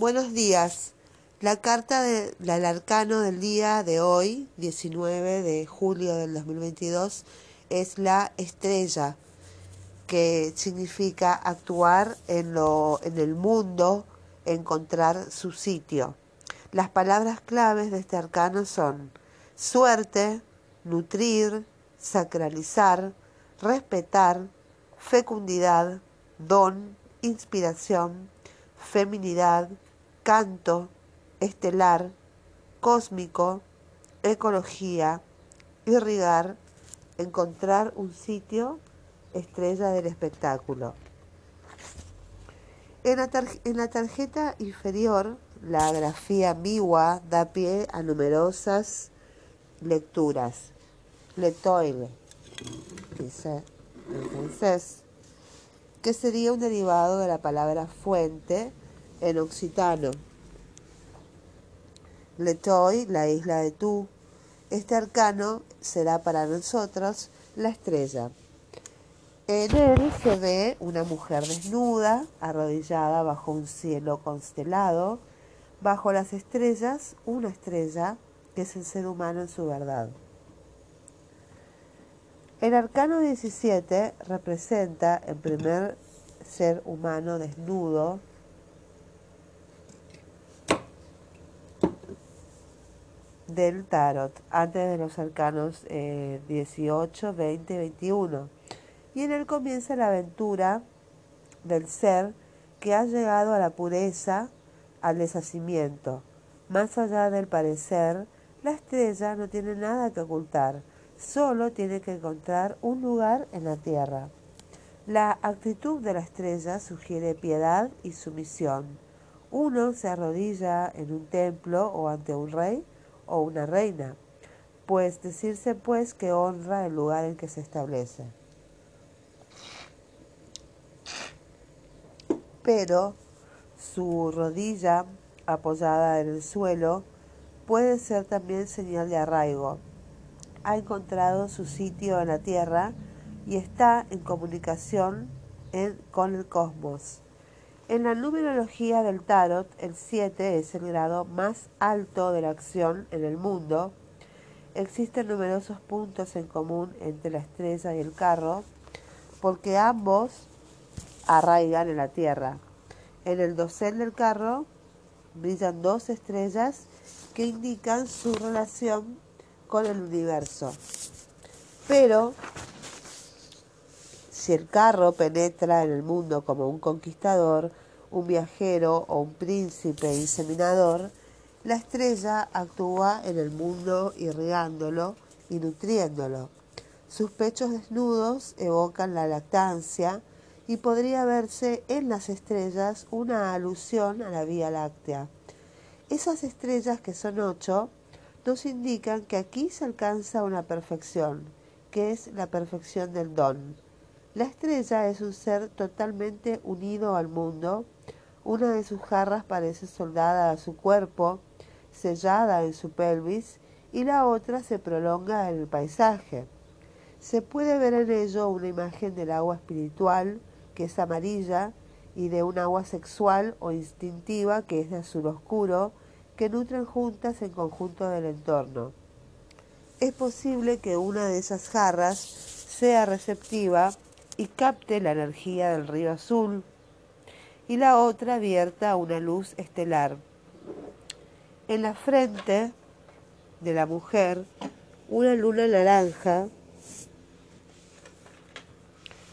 Buenos días. La carta del arcano del día de hoy, 19 de julio del 2022, es la estrella, que significa actuar en, lo, en el mundo, encontrar su sitio. Las palabras claves de este arcano son suerte, nutrir, sacralizar, respetar, fecundidad, don, inspiración, feminidad, canto, estelar, cósmico, ecología, irrigar, encontrar un sitio, estrella del espectáculo. En la, tarjeta inferior, la grafía Miwa da pie a numerosas lecturas. Letoile, dice en francés, que sería un derivado de la palabra fuente en occitano. Letoy, la isla de tú. Este arcano será para nosotros la estrella. En él se ve una mujer desnuda, arrodillada bajo un cielo constelado, bajo las estrellas, una estrella que es el ser humano en su verdad. El arcano 17 representa el primer ser humano desnudo del tarot, antes de los arcanos 18, 20 y 21. Y en él comienza la aventura del ser que ha llegado a la pureza, al deshacimiento. Más allá del parecer, la estrella no tiene nada que ocultar solo tiene que encontrar un lugar en la tierra. La actitud de la estrella sugiere piedad y sumisión. Uno se arrodilla en un templo o ante un rey o una reina, pues decirse pues que honra el lugar en que se establece. Pero su rodilla apoyada en el suelo puede ser también señal de arraigo, ha encontrado su sitio en la Tierra y está en comunicación con el cosmos. En la numerología del tarot, el 7 es el grado más alto de la acción en el mundo. Existen numerosos puntos en común entre la estrella y el carro, porque ambos arraigan en la Tierra. En el dosel del carro brillan dos estrellas que indican su relación con el universo. Pero si el carro penetra en el mundo como un conquistador, un viajero o un príncipe inseminador, la estrella actúa en el mundo irrigándolo y nutriéndolo. Sus pechos desnudos evocan la lactancia y podría verse en las estrellas una alusión a la Vía Láctea. Esas estrellas, que son ocho, nos indican que aquí se alcanza una perfección, que es la perfección del don. La estrella es un ser totalmente unido al mundo. Una de sus jarras parece soldada a su cuerpo, sellada en su pelvis, y la otra se prolonga en el paisaje. Se puede ver en ello una imagen del agua espiritual, que es amarilla, y de un agua sexual o instintiva, que es de azul oscuro, que nutren juntas en conjunto del entorno. Es posible que una de esas jarras sea receptiva y capte la energía del río azul y la otra vierta una luz estelar. En la frente de la mujer, una luna naranja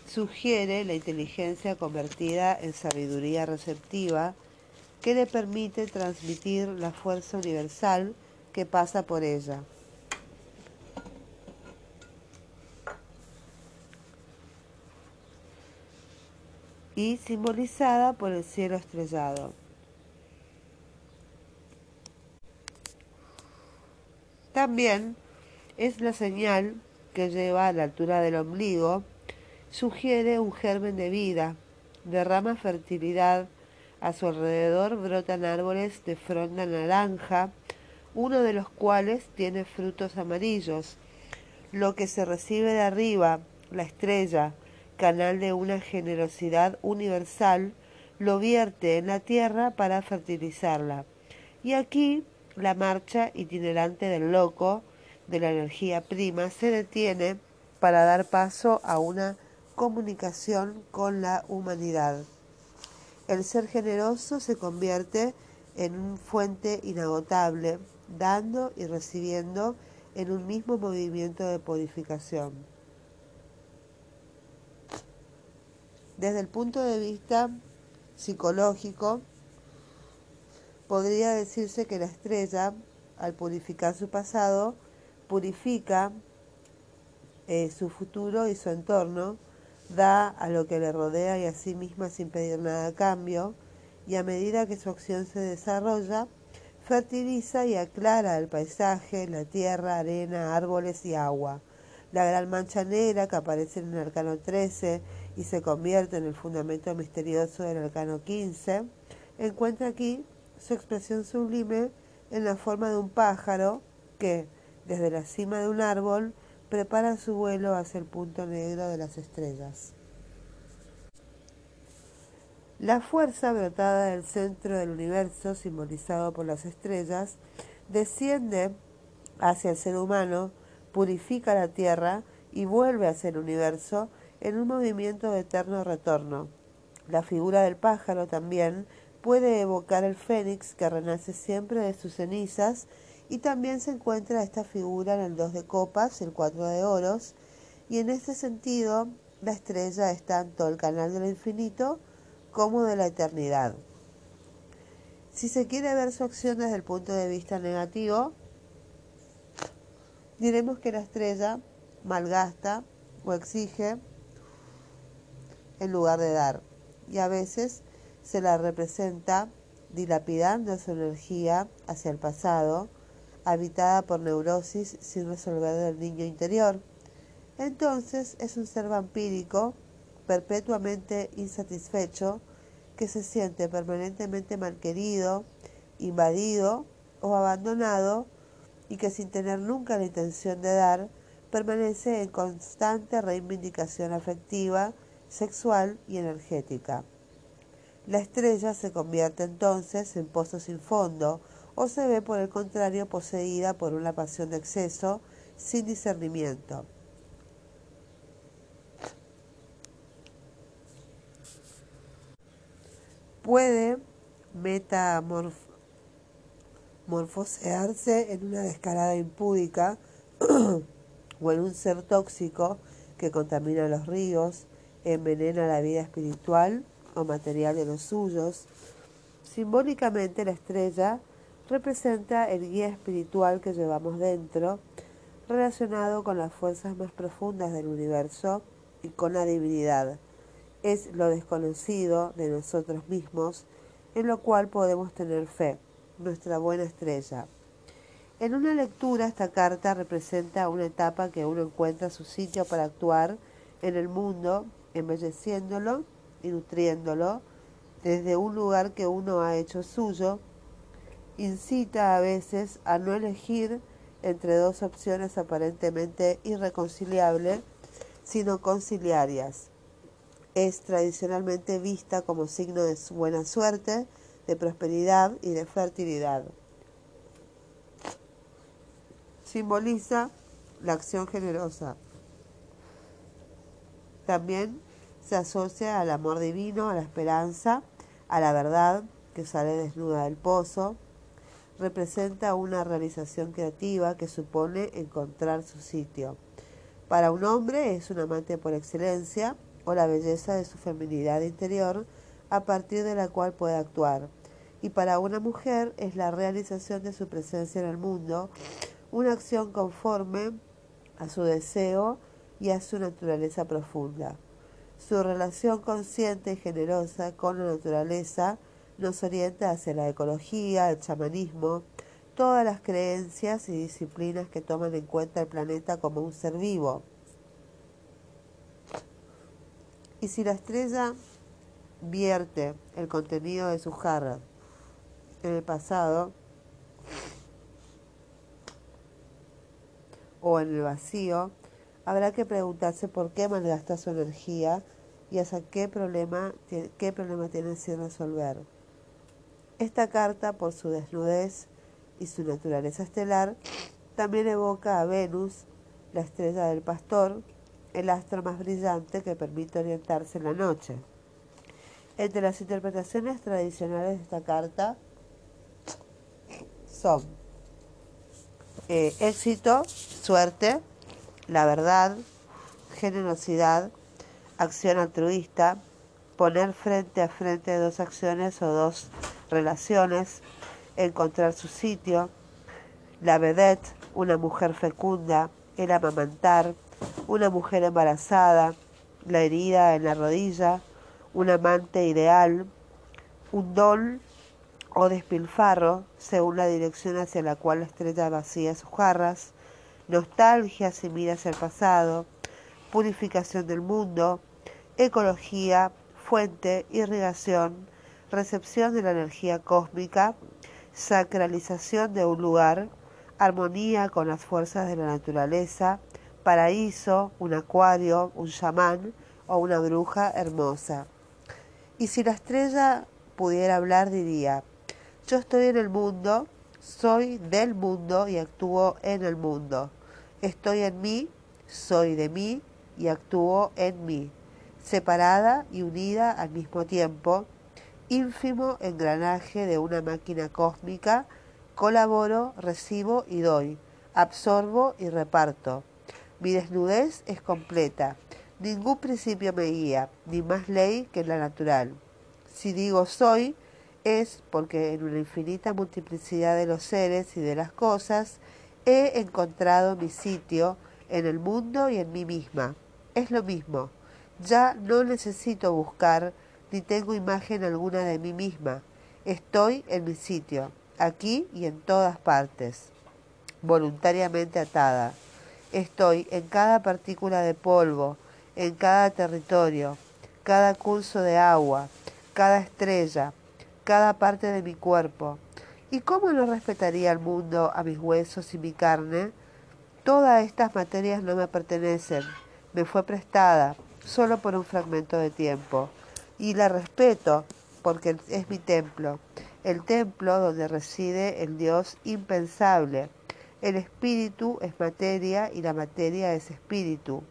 sugiere la inteligencia convertida en sabiduría receptiva que le permite transmitir la fuerza universal que pasa por ella. Y simbolizada por el cielo estrellado. También es la señal que lleva a la altura del ombligo, sugiere un germen de vida, derrama fertilidad, a su alrededor brotan árboles de fronda naranja, uno de los cuales tiene frutos amarillos. Lo que se recibe de arriba, la estrella, canal de una generosidad universal, lo vierte en la tierra para fertilizarla. Y aquí la marcha itinerante del loco, de la energía prima, se detiene para dar paso a una comunicación con la humanidad. El ser generoso se convierte en un fuente inagotable, dando y recibiendo en un mismo movimiento de purificación. Desde el punto de vista psicológico, podría decirse que la estrella, al purificar su pasado, purifica eh, su futuro y su entorno, da a lo que le rodea y a sí misma sin pedir nada a cambio, y a medida que su acción se desarrolla, fertiliza y aclara el paisaje, la tierra, arena, árboles y agua. La gran mancha negra que aparece en el arcano 13 y se convierte en el fundamento misterioso del arcano 15, encuentra aquí su expresión sublime en la forma de un pájaro que, desde la cima de un árbol, prepara su vuelo hacia el punto negro de las estrellas. La fuerza brotada del centro del universo, simbolizado por las estrellas, desciende hacia el ser humano, purifica la Tierra y vuelve hacia el universo en un movimiento de eterno retorno. La figura del pájaro también puede evocar el fénix que renace siempre de sus cenizas y también se encuentra esta figura en el dos de copas, el cuatro de oros, y en este sentido la estrella está en todo el canal del infinito como de la eternidad. Si se quiere ver su acción desde el punto de vista negativo, diremos que la estrella malgasta o exige en lugar de dar, y a veces se la representa dilapidando su energía hacia el pasado, habitada por neurosis sin resolver del niño interior. Entonces es un ser vampírico perpetuamente insatisfecho, que se siente permanentemente malquerido, invadido o abandonado y que sin tener nunca la intención de dar, permanece en constante reivindicación afectiva, sexual y energética. La estrella se convierte entonces en pozo sin fondo o se ve por el contrario poseída por una pasión de exceso sin discernimiento. puede metamorfosearse en una descarada impúdica o en un ser tóxico que contamina los ríos, envenena la vida espiritual o material de los suyos. Simbólicamente la estrella representa el guía espiritual que llevamos dentro, relacionado con las fuerzas más profundas del universo y con la divinidad es lo desconocido de nosotros mismos, en lo cual podemos tener fe, nuestra buena estrella. En una lectura esta carta representa una etapa que uno encuentra su sitio para actuar en el mundo, embelleciéndolo y nutriéndolo desde un lugar que uno ha hecho suyo, incita a veces a no elegir entre dos opciones aparentemente irreconciliables, sino conciliarias es tradicionalmente vista como signo de buena suerte, de prosperidad y de fertilidad. Simboliza la acción generosa. También se asocia al amor divino, a la esperanza, a la verdad que sale desnuda del pozo. Representa una realización creativa que supone encontrar su sitio. Para un hombre es un amante por excelencia, o la belleza de su feminidad interior a partir de la cual puede actuar. Y para una mujer es la realización de su presencia en el mundo, una acción conforme a su deseo y a su naturaleza profunda. Su relación consciente y generosa con la naturaleza nos orienta hacia la ecología, el chamanismo, todas las creencias y disciplinas que toman en cuenta el planeta como un ser vivo Y si la estrella vierte el contenido de su jarra en el pasado o en el vacío, habrá que preguntarse por qué malgasta su energía y hasta qué problema, qué problema tienen sin resolver. Esta carta, por su desnudez y su naturaleza estelar, también evoca a Venus, la estrella del pastor, el astro más brillante que permite orientarse en la noche. Entre las interpretaciones tradicionales de esta carta son eh, éxito, suerte, la verdad, generosidad, acción altruista, poner frente a frente dos acciones o dos relaciones, encontrar su sitio, la vedette, una mujer fecunda, el amamantar, una mujer embarazada, la herida en la rodilla, un amante ideal, un don o despilfarro, según la dirección hacia la cual la estrella vacía sus jarras, nostalgia si miras el pasado, purificación del mundo, ecología, fuente, irrigación, recepción de la energía cósmica, sacralización de un lugar, armonía con las fuerzas de la naturaleza, paraíso, un acuario, un chamán o una bruja hermosa. Y si la estrella pudiera hablar, diría, yo estoy en el mundo, soy del mundo y actúo en el mundo. Estoy en mí, soy de mí y actúo en mí. Separada y unida al mismo tiempo, ínfimo engranaje de una máquina cósmica, colaboro, recibo y doy, absorbo y reparto. Mi desnudez es completa. Ningún principio me guía, ni más ley que la natural. Si digo soy, es porque en una infinita multiplicidad de los seres y de las cosas he encontrado mi sitio en el mundo y en mí misma. Es lo mismo. Ya no necesito buscar ni tengo imagen alguna de mí misma. Estoy en mi sitio, aquí y en todas partes, voluntariamente atada. Estoy en cada partícula de polvo, en cada territorio, cada curso de agua, cada estrella, cada parte de mi cuerpo. ¿Y cómo no respetaría el mundo a mis huesos y mi carne? Todas estas materias no me pertenecen, me fue prestada solo por un fragmento de tiempo y la respeto porque es mi templo, el templo donde reside el Dios impensable. El espíritu es materia y la materia es espíritu.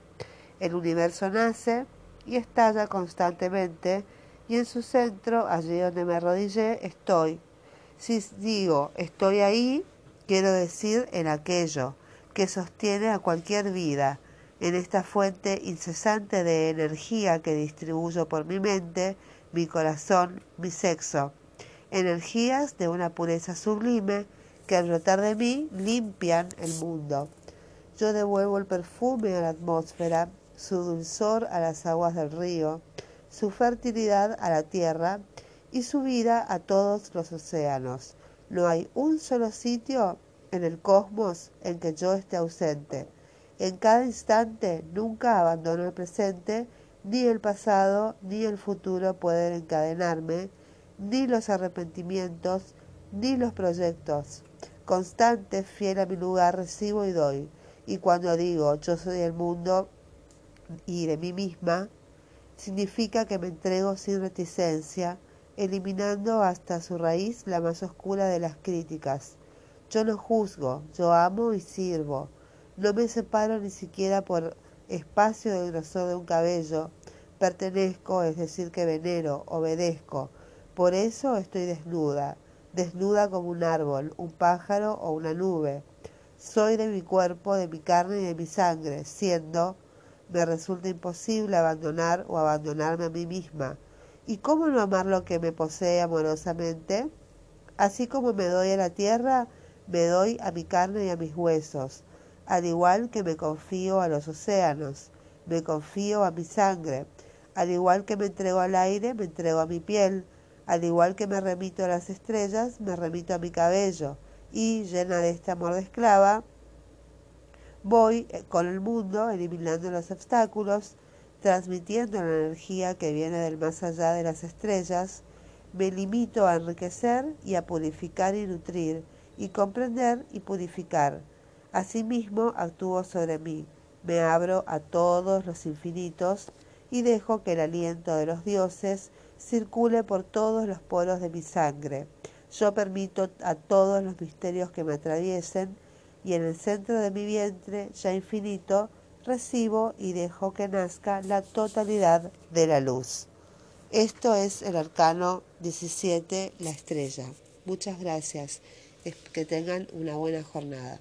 El universo nace y estalla constantemente y en su centro, allí donde me arrodillé, estoy. Si digo estoy ahí, quiero decir en aquello que sostiene a cualquier vida en esta fuente incesante de energía que distribuyo por mi mente, mi corazón, mi sexo, energías de una pureza sublime que al brotar de mí limpian el mundo. Yo devuelvo el perfume a la atmósfera, su dulzor a las aguas del río, su fertilidad a la tierra y su vida a todos los océanos. No hay un solo sitio en el cosmos en que yo esté ausente en cada instante nunca abandono el presente, ni el pasado ni el futuro pueden encadenarme, ni los arrepentimientos, ni los proyectos. Constante, fiel a mi lugar, recibo y doy. Y cuando digo yo soy el mundo y de mí misma, significa que me entrego sin reticencia, eliminando hasta su raíz la más oscura de las críticas. Yo no juzgo, yo amo y sirvo no me separo ni siquiera por espacio del grosor de un cabello. Pertenezco, es decir, que venero, obedezco. Por eso estoy desnuda, desnuda como un árbol, un pájaro o una nube. Soy de mi cuerpo, de mi carne y de mi sangre, siendo, me resulta imposible abandonar o abandonarme a mí misma. ¿Y cómo no amar lo que me posee amorosamente? Así como me doy a la tierra, me doy a mi carne y a mis huesos al igual que me confío a los océanos, me confío a mi sangre, al igual que me entrego al aire, me entrego a mi piel, al igual que me remito a las estrellas, me remito a mi cabello, y llena de este amor de esclava, voy eh, con el mundo eliminando los obstáculos, transmitiendo la energía que viene del más allá de las estrellas, me limito a enriquecer y a purificar y nutrir, y comprender y purificar Asimismo actúo sobre mí, me abro a todos los infinitos y dejo que el aliento de los dioses circule por todos los poros de mi sangre. Yo permito a todos los misterios que me atraviesen y en el centro de mi vientre, ya infinito, recibo y dejo que nazca la totalidad de la luz. Esto es el arcano 17, la estrella. Muchas gracias. Que tengan una buena jornada.